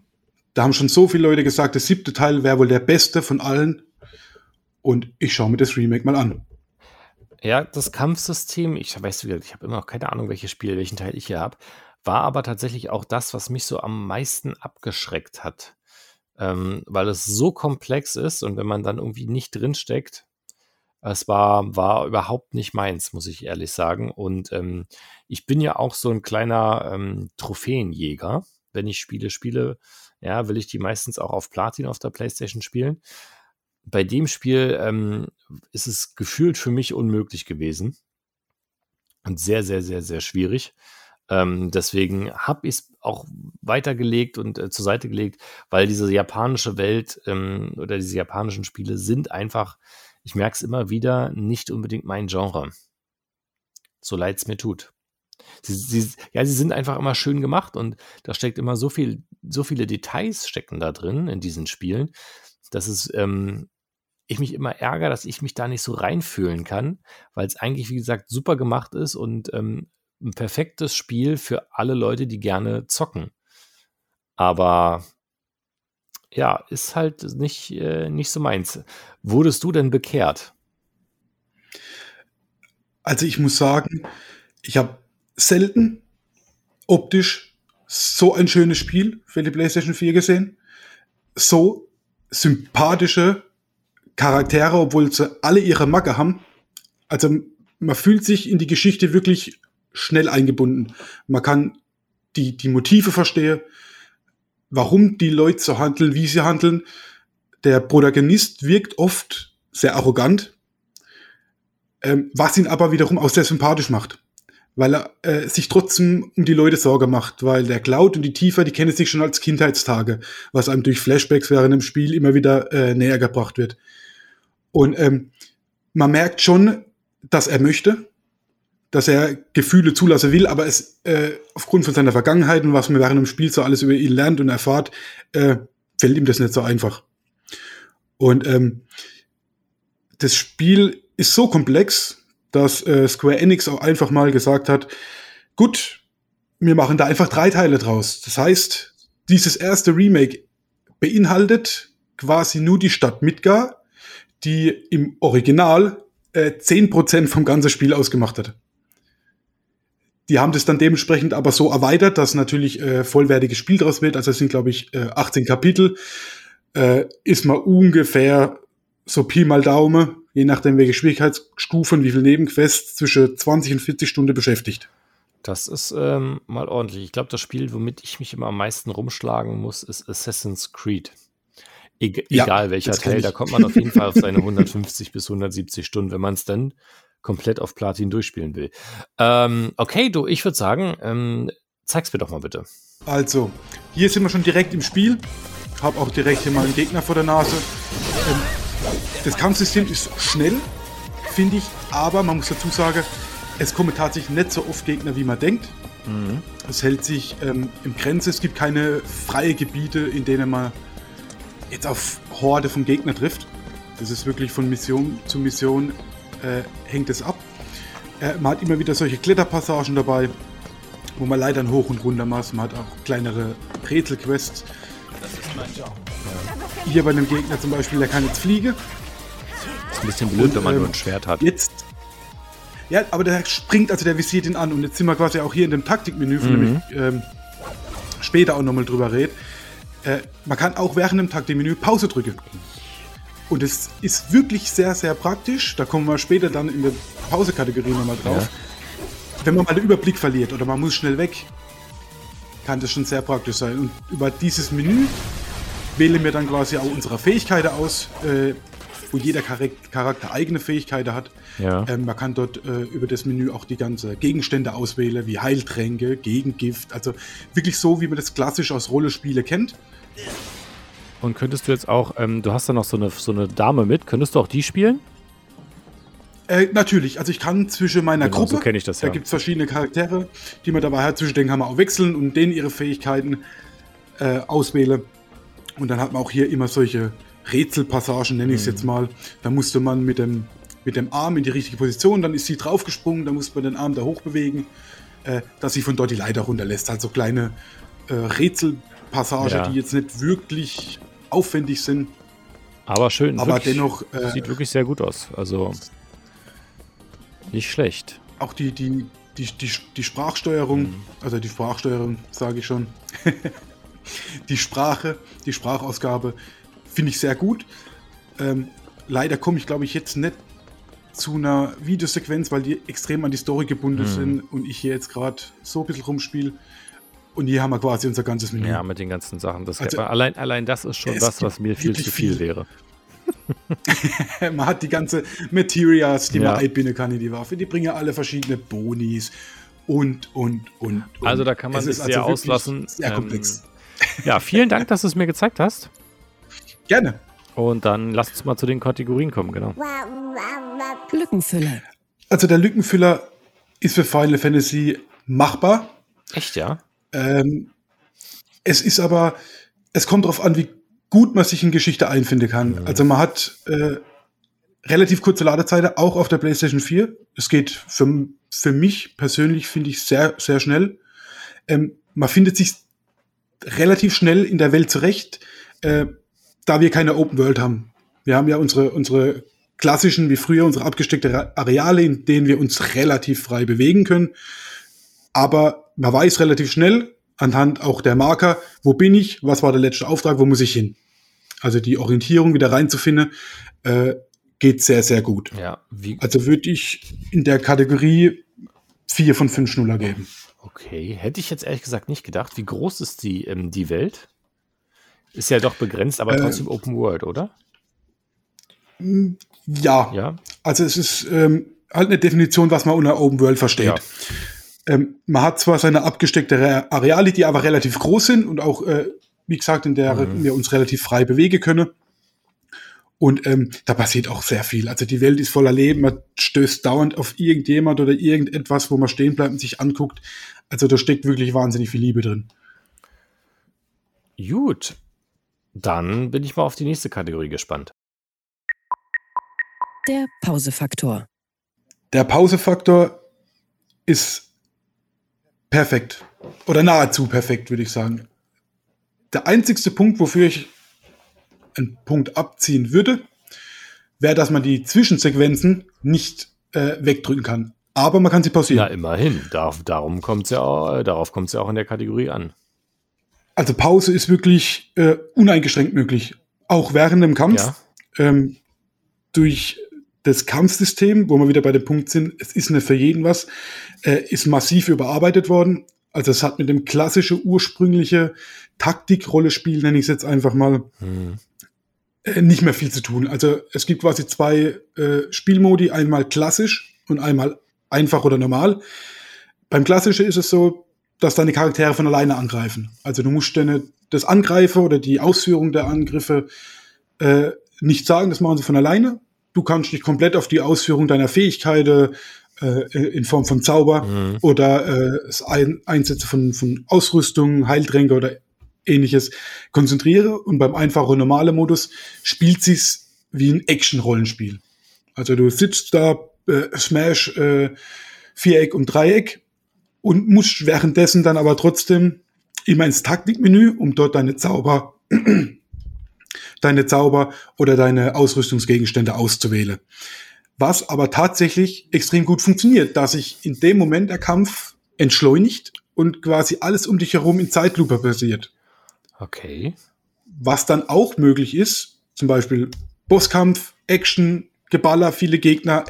Da haben schon so viele Leute gesagt, der siebte Teil wäre wohl der beste von allen. Und ich schaue mir das Remake mal an. Ja, das Kampfsystem, ich weiß, ich habe immer noch keine Ahnung, welches Spiel, welchen Teil ich hier habe, war aber tatsächlich auch das, was mich so am meisten abgeschreckt hat ähm, weil es so komplex ist und wenn man dann irgendwie nicht drinsteckt, es war, war überhaupt nicht meins, muss ich ehrlich sagen. Und ähm, ich bin ja auch so ein kleiner ähm, Trophäenjäger. Wenn ich Spiele spiele, ja, will ich die meistens auch auf Platin auf der Playstation spielen. Bei dem Spiel ähm, ist es gefühlt für mich unmöglich gewesen. Und sehr, sehr, sehr, sehr schwierig. Ähm, deswegen habe ich es auch weitergelegt und äh, zur Seite gelegt, weil diese japanische Welt ähm, oder diese japanischen Spiele sind einfach, ich merke es immer wieder, nicht unbedingt mein Genre. So leid es mir tut. Sie, sie, ja, sie sind einfach immer schön gemacht und da steckt immer so viel, so viele Details stecken da drin in diesen Spielen, dass es ähm, ich mich immer ärgere, dass ich mich da nicht so reinfühlen kann, weil es eigentlich, wie gesagt, super gemacht ist und ähm, ein perfektes Spiel für alle Leute, die gerne zocken. Aber ja, ist halt nicht, äh, nicht so meins. Wurdest du denn bekehrt? Also ich muss sagen, ich habe selten optisch so ein schönes Spiel für die PlayStation 4 gesehen. So sympathische Charaktere, obwohl sie alle ihre Macke haben. Also man fühlt sich in die Geschichte wirklich schnell eingebunden. Man kann die, die Motive verstehen, warum die Leute so handeln, wie sie handeln. Der Protagonist wirkt oft sehr arrogant, ähm, was ihn aber wiederum auch sehr sympathisch macht. Weil er äh, sich trotzdem um die Leute Sorge macht, weil der Cloud und die Tiefer, die kennen sich schon als Kindheitstage, was einem durch Flashbacks während dem Spiel immer wieder äh, näher gebracht wird. Und ähm, man merkt schon, dass er möchte, dass er Gefühle zulassen will, aber es äh, aufgrund von seiner Vergangenheit und was man während dem Spiel so alles über ihn lernt und erfahrt, äh, fällt ihm das nicht so einfach. Und ähm, das Spiel ist so komplex, dass äh, Square Enix auch einfach mal gesagt hat, gut, wir machen da einfach drei Teile draus. Das heißt, dieses erste Remake beinhaltet quasi nur die Stadt Midgar, die im Original äh, 10% vom ganzen Spiel ausgemacht hat. Die haben das dann dementsprechend aber so erweitert, dass natürlich äh, vollwertiges Spiel draus wird. Also es sind, glaube ich, äh, 18 Kapitel. Äh, ist mal ungefähr so Pi mal Daumen, je nachdem welche Schwierigkeitsstufen, wie viel Nebenquests, zwischen 20 und 40 Stunden beschäftigt. Das ist ähm, mal ordentlich. Ich glaube, das Spiel, womit ich mich immer am meisten rumschlagen muss, ist Assassin's Creed. E ja, egal welcher Teil, da kommt man auf jeden Fall auf seine 150 bis 170 Stunden, wenn man es dann komplett auf Platin durchspielen will. Ähm, okay, du, ich würde sagen, ähm, zeig's mir doch mal bitte. Also, hier sind wir schon direkt im Spiel. Hab auch direkt hier mal einen Gegner vor der Nase. Ähm, das Kampfsystem ist schnell, finde ich, aber man muss dazu sagen, es kommen tatsächlich nicht so oft Gegner, wie man denkt. Mhm. Es hält sich ähm, im Grenze. Es gibt keine freie Gebiete, in denen man jetzt auf Horde vom Gegner trifft. Das ist wirklich von Mission zu Mission äh, hängt es ab. Äh, man hat immer wieder solche Kletterpassagen dabei, wo man leider hoch und runter macht. Man hat auch kleinere Rätselquests. Das ist mein Job. Ja. Hier bei einem Gegner zum Beispiel, der kann jetzt fliegen. Das ist ein bisschen blöd, und, wenn man ähm, nur ein Schwert hat. Jetzt. Ja, aber der springt, also der visiert ihn an. Und jetzt sind wir quasi auch hier in dem Taktikmenü, von mhm. dem ich ähm, später auch nochmal drüber rede. Äh, man kann auch während dem Taktikmenü Pause drücken. Und es ist wirklich sehr, sehr praktisch. Da kommen wir später dann in der Pause-Kategorie nochmal drauf. Ja. Wenn man mal den Überblick verliert oder man muss schnell weg, kann das schon sehr praktisch sein. Und über dieses Menü wählen wir dann quasi auch unsere Fähigkeiten aus, äh, wo jeder Charakter eigene Fähigkeiten hat. Ja. Ähm, man kann dort äh, über das Menü auch die ganzen Gegenstände auswählen, wie Heiltränke, Gegengift. Also wirklich so, wie man das klassisch aus Rollenspiele kennt. Und könntest du jetzt auch, ähm, du hast da noch so eine, so eine Dame mit, könntest du auch die spielen? Äh, natürlich, also ich kann zwischen meiner genau, Gruppe, so kenne ich das ja. Da gibt es verschiedene Charaktere, die man dabei hat, zwischen denen kann man auch wechseln und denen ihre Fähigkeiten äh, auswählen. Und dann hat man auch hier immer solche Rätselpassagen, nenne ich es mhm. jetzt mal. Da musste man mit dem, mit dem Arm in die richtige Position, dann ist sie draufgesprungen, dann muss man den Arm da hoch bewegen, äh, dass sie von dort die Leiter runterlässt. Also kleine äh, Rätselpassagen, ja. die jetzt nicht wirklich aufwendig sind. Aber schön. Aber wirklich, dennoch. Äh, sieht wirklich sehr gut aus. Also nicht schlecht. Auch die, die, die, die, die Sprachsteuerung, mhm. also die Sprachsteuerung, sage ich schon. die Sprache, die Sprachausgabe finde ich sehr gut. Ähm, leider komme ich, glaube ich, jetzt nicht zu einer Videosequenz, weil die extrem an die Story gebunden mhm. sind und ich hier jetzt gerade so ein bisschen rumspiele. Und hier haben wir quasi unser ganzes Menü. Ja, mit den ganzen Sachen. Das also, allein, allein das ist schon was, was mir viel zu viel, viel. wäre. man hat die ganze Materials, die ja. man einbinden kann in die Waffe. Die bringen alle verschiedene Bonis und, und, und. und. Also da kann man sich sehr also auslassen. Sehr ähm, komplex. Ja, vielen Dank, dass du es mir gezeigt hast. Gerne. Und dann lass uns mal zu den Kategorien kommen, genau. Lückenfüller. Also der Lückenfüller ist für Final Fantasy machbar. Echt, ja? Ähm, es ist aber, es kommt darauf an, wie gut man sich in Geschichte einfinden kann. Mhm. Also man hat äh, relativ kurze Ladezeit, auch auf der PlayStation 4. Es geht für, für mich persönlich, finde ich, sehr, sehr schnell. Ähm, man findet sich relativ schnell in der Welt zurecht, äh, da wir keine Open World haben. Wir haben ja unsere, unsere klassischen, wie früher, unsere abgesteckte Areale, in denen wir uns relativ frei bewegen können. Aber man weiß relativ schnell, anhand auch der Marker, wo bin ich, was war der letzte Auftrag, wo muss ich hin. Also die Orientierung wieder reinzufinden, äh, geht sehr, sehr gut. Ja, also würde ich in der Kategorie vier von fünf Schnuller geben. Okay, hätte ich jetzt ehrlich gesagt nicht gedacht. Wie groß ist die, ähm, die Welt? Ist ja doch begrenzt, aber äh, trotzdem äh, Open World, oder? Ja. ja. Also es ist ähm, halt eine Definition, was man unter Open World versteht. Ja. Ähm, man hat zwar seine abgesteckte Areale, die aber relativ groß sind und auch, äh, wie gesagt, in der mhm. wir uns relativ frei bewegen können. Und ähm, da passiert auch sehr viel. Also die Welt ist voller Leben, man stößt dauernd auf irgendjemand oder irgendetwas, wo man stehen bleibt und sich anguckt. Also da steckt wirklich wahnsinnig viel Liebe drin. Gut. Dann bin ich mal auf die nächste Kategorie gespannt. Der Pausefaktor. Der Pausefaktor ist perfekt. Oder nahezu perfekt, würde ich sagen. Der einzigste Punkt, wofür ich einen Punkt abziehen würde, wäre, dass man die Zwischensequenzen nicht äh, wegdrücken kann. Aber man kann sie pausieren. Ja, immerhin. Dar darum kommt's ja auch, darauf kommt es ja auch in der Kategorie an. Also Pause ist wirklich äh, uneingeschränkt möglich. Auch während dem Kampf. Ja. Ähm, durch Das Kampfsystem, wo wir wieder bei dem Punkt sind, es ist nicht für jeden was, äh, ist massiv überarbeitet worden. Also es hat mit dem klassische ursprüngliche Taktik-Rollespiel, nenne ich es jetzt einfach mal, hm. äh, nicht mehr viel zu tun. Also es gibt quasi zwei äh, Spielmodi, einmal klassisch und einmal einfach oder normal. Beim klassischen ist es so, dass deine Charaktere von alleine angreifen. Also du musst deine, das Angreifer oder die Ausführung der Angriffe äh, nicht sagen, das machen sie von alleine. Du kannst dich komplett auf die Ausführung deiner Fähigkeiten äh, in Form von Zauber mhm. oder äh, das Ein Einsätze von, von Ausrüstung, Heiltränke oder ähnliches konzentriere. Und beim einfachen normalen Modus spielt sich's wie ein Action-Rollenspiel. Also du sitzt da, äh, Smash, äh, Viereck und Dreieck und musst währenddessen dann aber trotzdem immer ins Taktikmenü, um dort deine Zauber deine Zauber oder deine Ausrüstungsgegenstände auszuwählen. Was aber tatsächlich extrem gut funktioniert, dass sich in dem Moment der Kampf entschleunigt und quasi alles um dich herum in Zeitlupe passiert. Okay. Was dann auch möglich ist, zum Beispiel Bosskampf, Action, Geballer, viele Gegner,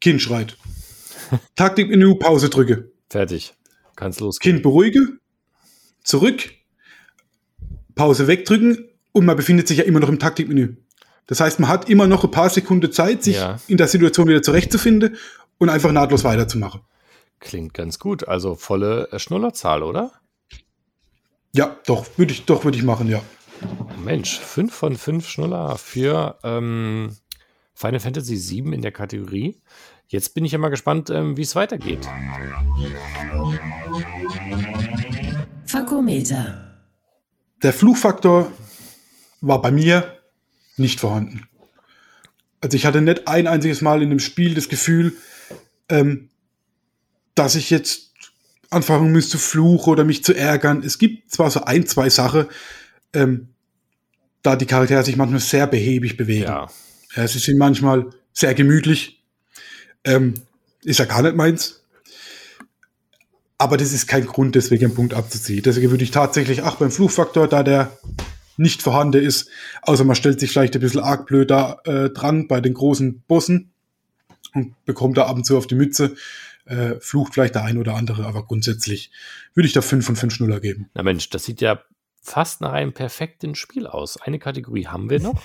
Kind schreit. Taktikmenü, Pause drücke. Fertig. Kannst losgehen. Kind beruhige, zurück, Pause wegdrücken, und man befindet sich ja immer noch im Taktikmenü. Das heißt, man hat immer noch ein paar Sekunden Zeit, sich ja. in der Situation wieder zurechtzufinden und einfach nahtlos weiterzumachen. Klingt ganz gut. Also volle Schnullerzahl, oder? Ja, doch, würde ich, doch, würde ich machen, ja. Mensch, 5 von 5 Schnuller für ähm, Final Fantasy 7 in der Kategorie. Jetzt bin ich ja mal gespannt, ähm, wie es weitergeht. Fakometer. Der Fluchfaktor war bei mir nicht vorhanden. Also ich hatte nicht ein einziges Mal in dem Spiel das Gefühl, ähm, dass ich jetzt anfangen müsste zu fluchen oder mich zu ärgern. Es gibt zwar so ein, zwei Sachen, ähm, da die Charaktere sich manchmal sehr behäbig bewegen. Ja. ja sie sind manchmal sehr gemütlich. Ähm, ist ja gar nicht meins. Aber das ist kein Grund, deswegen einen Punkt abzuziehen. Deswegen würde ich tatsächlich, ach, beim Fluchfaktor, da der nicht vorhanden ist, außer man stellt sich vielleicht ein bisschen arg blöd da äh, dran bei den großen Bossen und bekommt da ab und zu auf die Mütze. Äh, flucht vielleicht der ein oder andere, aber grundsätzlich würde ich da 5 von 5 Schnuller geben. Na Mensch, das sieht ja fast nach einem perfekten Spiel aus. Eine Kategorie haben wir noch.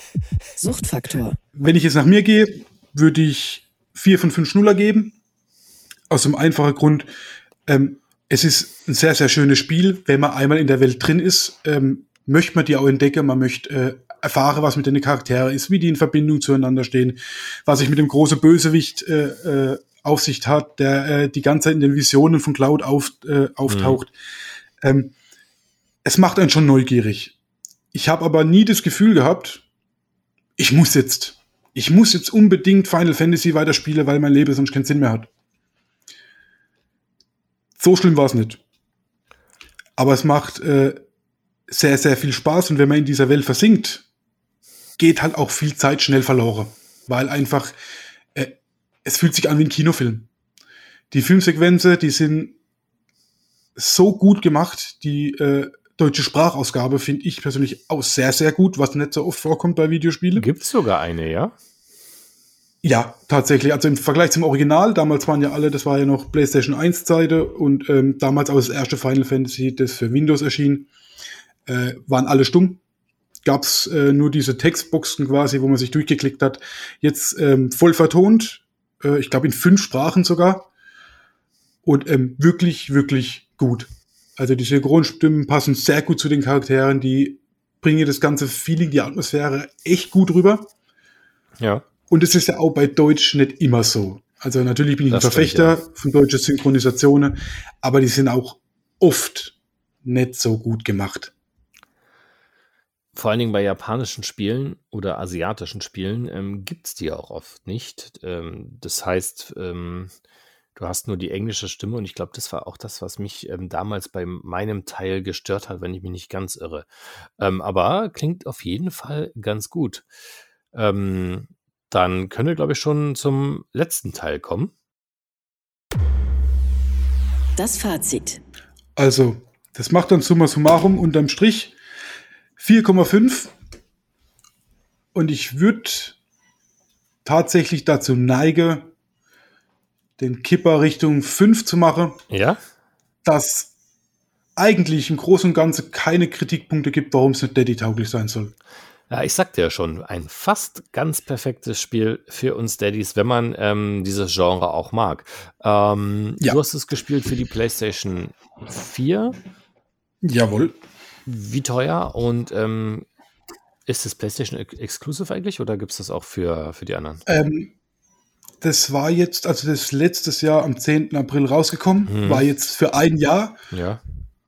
Suchtfaktor. Wenn ich jetzt nach mir gehe, würde ich 4 von 5 Schnuller geben. Aus dem einfachen Grund, ähm, es ist ein sehr, sehr schönes Spiel, wenn man einmal in der Welt drin ist. Ähm, möchte man die auch entdecken, man möchte äh, erfahren, was mit den Charakteren ist, wie die in Verbindung zueinander stehen, was sich mit dem großen Bösewicht äh, äh, auf sich hat, der äh, die ganze Zeit in den Visionen von Cloud auf, äh, auftaucht. Mhm. Ähm, es macht einen schon neugierig. Ich habe aber nie das Gefühl gehabt, ich muss jetzt, ich muss jetzt unbedingt Final Fantasy weiterspielen, weil mein Leben sonst keinen Sinn mehr hat. So schlimm war es nicht. Aber es macht äh, sehr, sehr viel Spaß und wenn man in dieser Welt versinkt, geht halt auch viel Zeit schnell verloren, weil einfach äh, es fühlt sich an wie ein Kinofilm. Die Filmsequenzen, die sind so gut gemacht, die äh, deutsche Sprachausgabe finde ich persönlich auch sehr, sehr gut, was nicht so oft vorkommt bei Videospielen. Gibt's sogar eine, ja? Ja, tatsächlich. Also im Vergleich zum Original, damals waren ja alle, das war ja noch PlayStation 1 Seite und ähm, damals auch das erste Final Fantasy, das für Windows erschien äh, waren alle stumm. Gab es äh, nur diese Textboxen quasi, wo man sich durchgeklickt hat. Jetzt ähm, voll vertont, äh, ich glaube in fünf Sprachen sogar. Und ähm, wirklich, wirklich gut. Also die Synchronstimmen passen sehr gut zu den Charakteren, die bringen das ganze Feeling, die Atmosphäre echt gut rüber. Ja. Und es ist ja auch bei Deutsch nicht immer so. Also natürlich bin ich das ein Verfechter stimmt, ja. von deutschen Synchronisationen, aber die sind auch oft nicht so gut gemacht vor allen Dingen bei japanischen Spielen oder asiatischen Spielen ähm, gibt es die auch oft nicht. Ähm, das heißt, ähm, du hast nur die englische Stimme und ich glaube, das war auch das, was mich ähm, damals bei meinem Teil gestört hat, wenn ich mich nicht ganz irre. Ähm, aber klingt auf jeden Fall ganz gut. Ähm, dann können wir, glaube ich, schon zum letzten Teil kommen. Das Fazit. Also, das macht dann summa summarum unterm Strich 4,5. Und ich würde tatsächlich dazu neige, den Kipper Richtung 5 zu machen. Ja. Dass eigentlich im Großen und Ganzen keine Kritikpunkte gibt, warum es nicht Daddy-tauglich sein soll. Ja, ich sagte ja schon, ein fast ganz perfektes Spiel für uns Daddies, wenn man ähm, dieses Genre auch mag. Ähm, ja. Du hast es gespielt für die PlayStation 4. Jawohl. Wie teuer und ähm, ist es PlayStation Exclusive eigentlich oder gibt es das auch für, für die anderen? Ähm, das war jetzt, also das ist letztes Jahr am 10. April rausgekommen, hm. war jetzt für ein Jahr. Ja.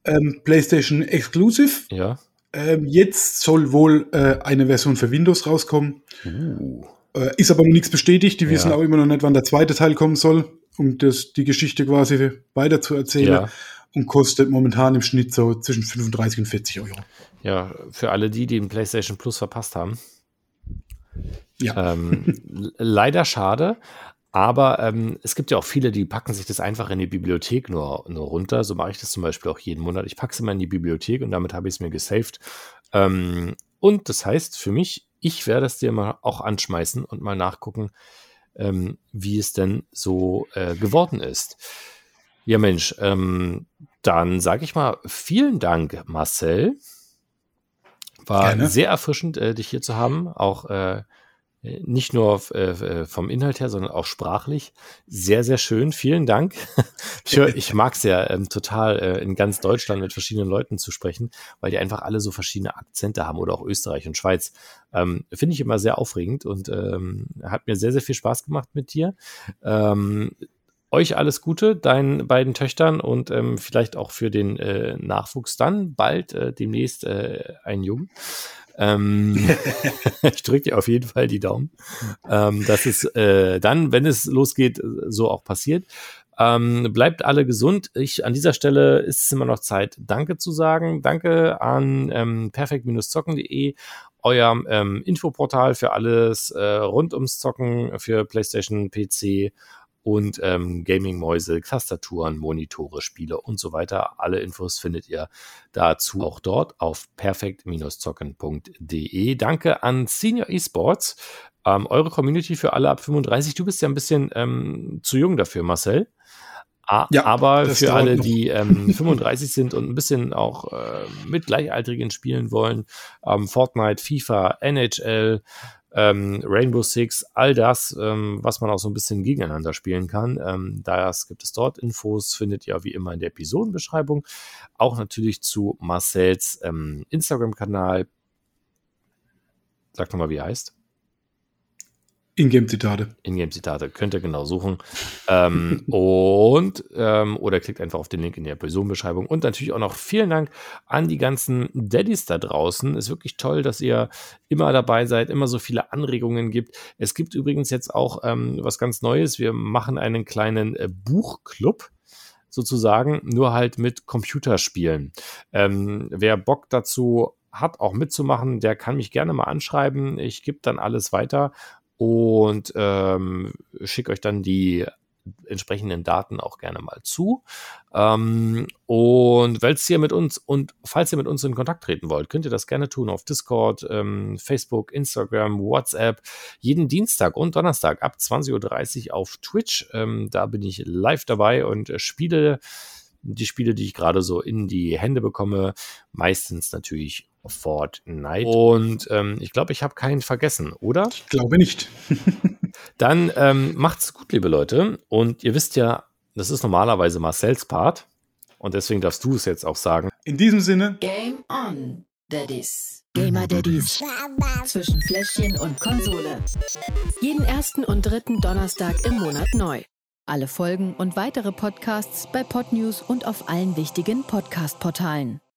Ähm, PlayStation Exclusive. Ja. Ähm, jetzt soll wohl äh, eine Version für Windows rauskommen. Uh. Äh, ist aber noch nichts bestätigt. Die ja. wissen auch immer noch nicht, wann der zweite Teil kommen soll, um das, die Geschichte quasi weiter zu erzählen. Ja. Und kostet momentan im Schnitt so zwischen 35 und 40 Euro. Ja, für alle die, die den PlayStation Plus verpasst haben. Ja. Ähm, leider schade. Aber ähm, es gibt ja auch viele, die packen sich das einfach in die Bibliothek nur, nur runter. So mache ich das zum Beispiel auch jeden Monat. Ich packe es immer in die Bibliothek und damit habe ich es mir gesaved. Ähm, und das heißt für mich, ich werde es dir mal auch anschmeißen und mal nachgucken, ähm, wie es denn so äh, geworden ist. Ja, Mensch, ähm, dann sage ich mal vielen Dank, Marcel. War Gerne. sehr erfrischend, äh, dich hier zu haben. Auch äh, nicht nur äh, äh, vom Inhalt her, sondern auch sprachlich. Sehr, sehr schön. Vielen Dank. ich mag es ja ähm, total, äh, in ganz Deutschland mit verschiedenen Leuten zu sprechen, weil die einfach alle so verschiedene Akzente haben oder auch Österreich und Schweiz. Ähm, Finde ich immer sehr aufregend und ähm, hat mir sehr, sehr viel Spaß gemacht mit dir. Euch alles Gute, deinen beiden Töchtern und ähm, vielleicht auch für den äh, Nachwuchs dann bald äh, demnächst äh, einen Jungen. Ähm, ich drücke dir auf jeden Fall die Daumen, ähm, dass es äh, dann, wenn es losgeht, so auch passiert. Ähm, bleibt alle gesund. Ich, an dieser Stelle ist es immer noch Zeit, Danke zu sagen. Danke an ähm, perfekt-zocken.de, euer ähm, Infoportal für alles äh, rund ums Zocken für PlayStation, PC und ähm, Gaming-Mäuse, Tastaturen, Monitore, Spiele und so weiter. Alle Infos findet ihr dazu auch dort auf perfekt-zocken.de. Danke an Senior Esports, ähm, eure Community für alle ab 35. Du bist ja ein bisschen ähm, zu jung dafür, Marcel. ja, aber für alle, noch. die ähm, 35 sind und ein bisschen auch äh, mit Gleichaltrigen spielen wollen, ähm, Fortnite, FIFA, NHL, ähm, Rainbow Six, all das, ähm, was man auch so ein bisschen gegeneinander spielen kann. Ähm, das gibt es dort. Infos findet ihr wie immer in der Episodenbeschreibung. Auch natürlich zu Marcells ähm, Instagram-Kanal. Sag nochmal, wie er heißt. Ingame-Zitate. Ingame-Zitate könnt ihr genau suchen. ähm, und ähm, oder klickt einfach auf den Link in der Personenbeschreibung. Und natürlich auch noch vielen Dank an die ganzen Daddys da draußen. Ist wirklich toll, dass ihr immer dabei seid, immer so viele Anregungen gibt. Es gibt übrigens jetzt auch ähm, was ganz Neues. Wir machen einen kleinen äh, Buchclub sozusagen, nur halt mit Computerspielen. Ähm, wer Bock dazu hat, auch mitzumachen, der kann mich gerne mal anschreiben. Ich gebe dann alles weiter und ähm, schicke euch dann die entsprechenden Daten auch gerne mal zu. Ähm, und falls ihr mit uns und falls ihr mit uns in Kontakt treten wollt, könnt ihr das gerne tun auf Discord, ähm, Facebook, Instagram, WhatsApp, jeden Dienstag und Donnerstag ab 20.30 Uhr auf Twitch. Ähm, da bin ich live dabei und spiele die Spiele, die ich gerade so in die Hände bekomme, meistens natürlich Fortnite. Und ähm, ich glaube, ich habe keinen vergessen, oder? Ich glaube nicht. Dann ähm, macht's gut, liebe Leute. Und ihr wisst ja, das ist normalerweise Marcells Part. Und deswegen darfst du es jetzt auch sagen. In diesem Sinne. Game on, Daddies. Gamer Daddies. Zwischen Fläschchen und Konsole. Jeden ersten und dritten Donnerstag im Monat neu. Alle Folgen und weitere Podcasts bei Podnews und auf allen wichtigen Podcast-Portalen.